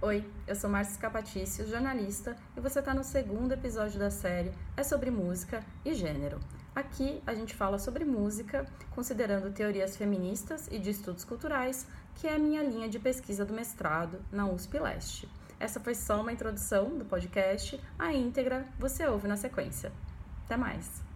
Oi, eu sou Márcia Capatício, jornalista, e você está no segundo episódio da série É sobre música e gênero. Aqui a gente fala sobre música, considerando teorias feministas e de estudos culturais, que é a minha linha de pesquisa do mestrado na USP Leste. Essa foi só uma introdução do podcast, a íntegra você ouve na sequência. Até mais!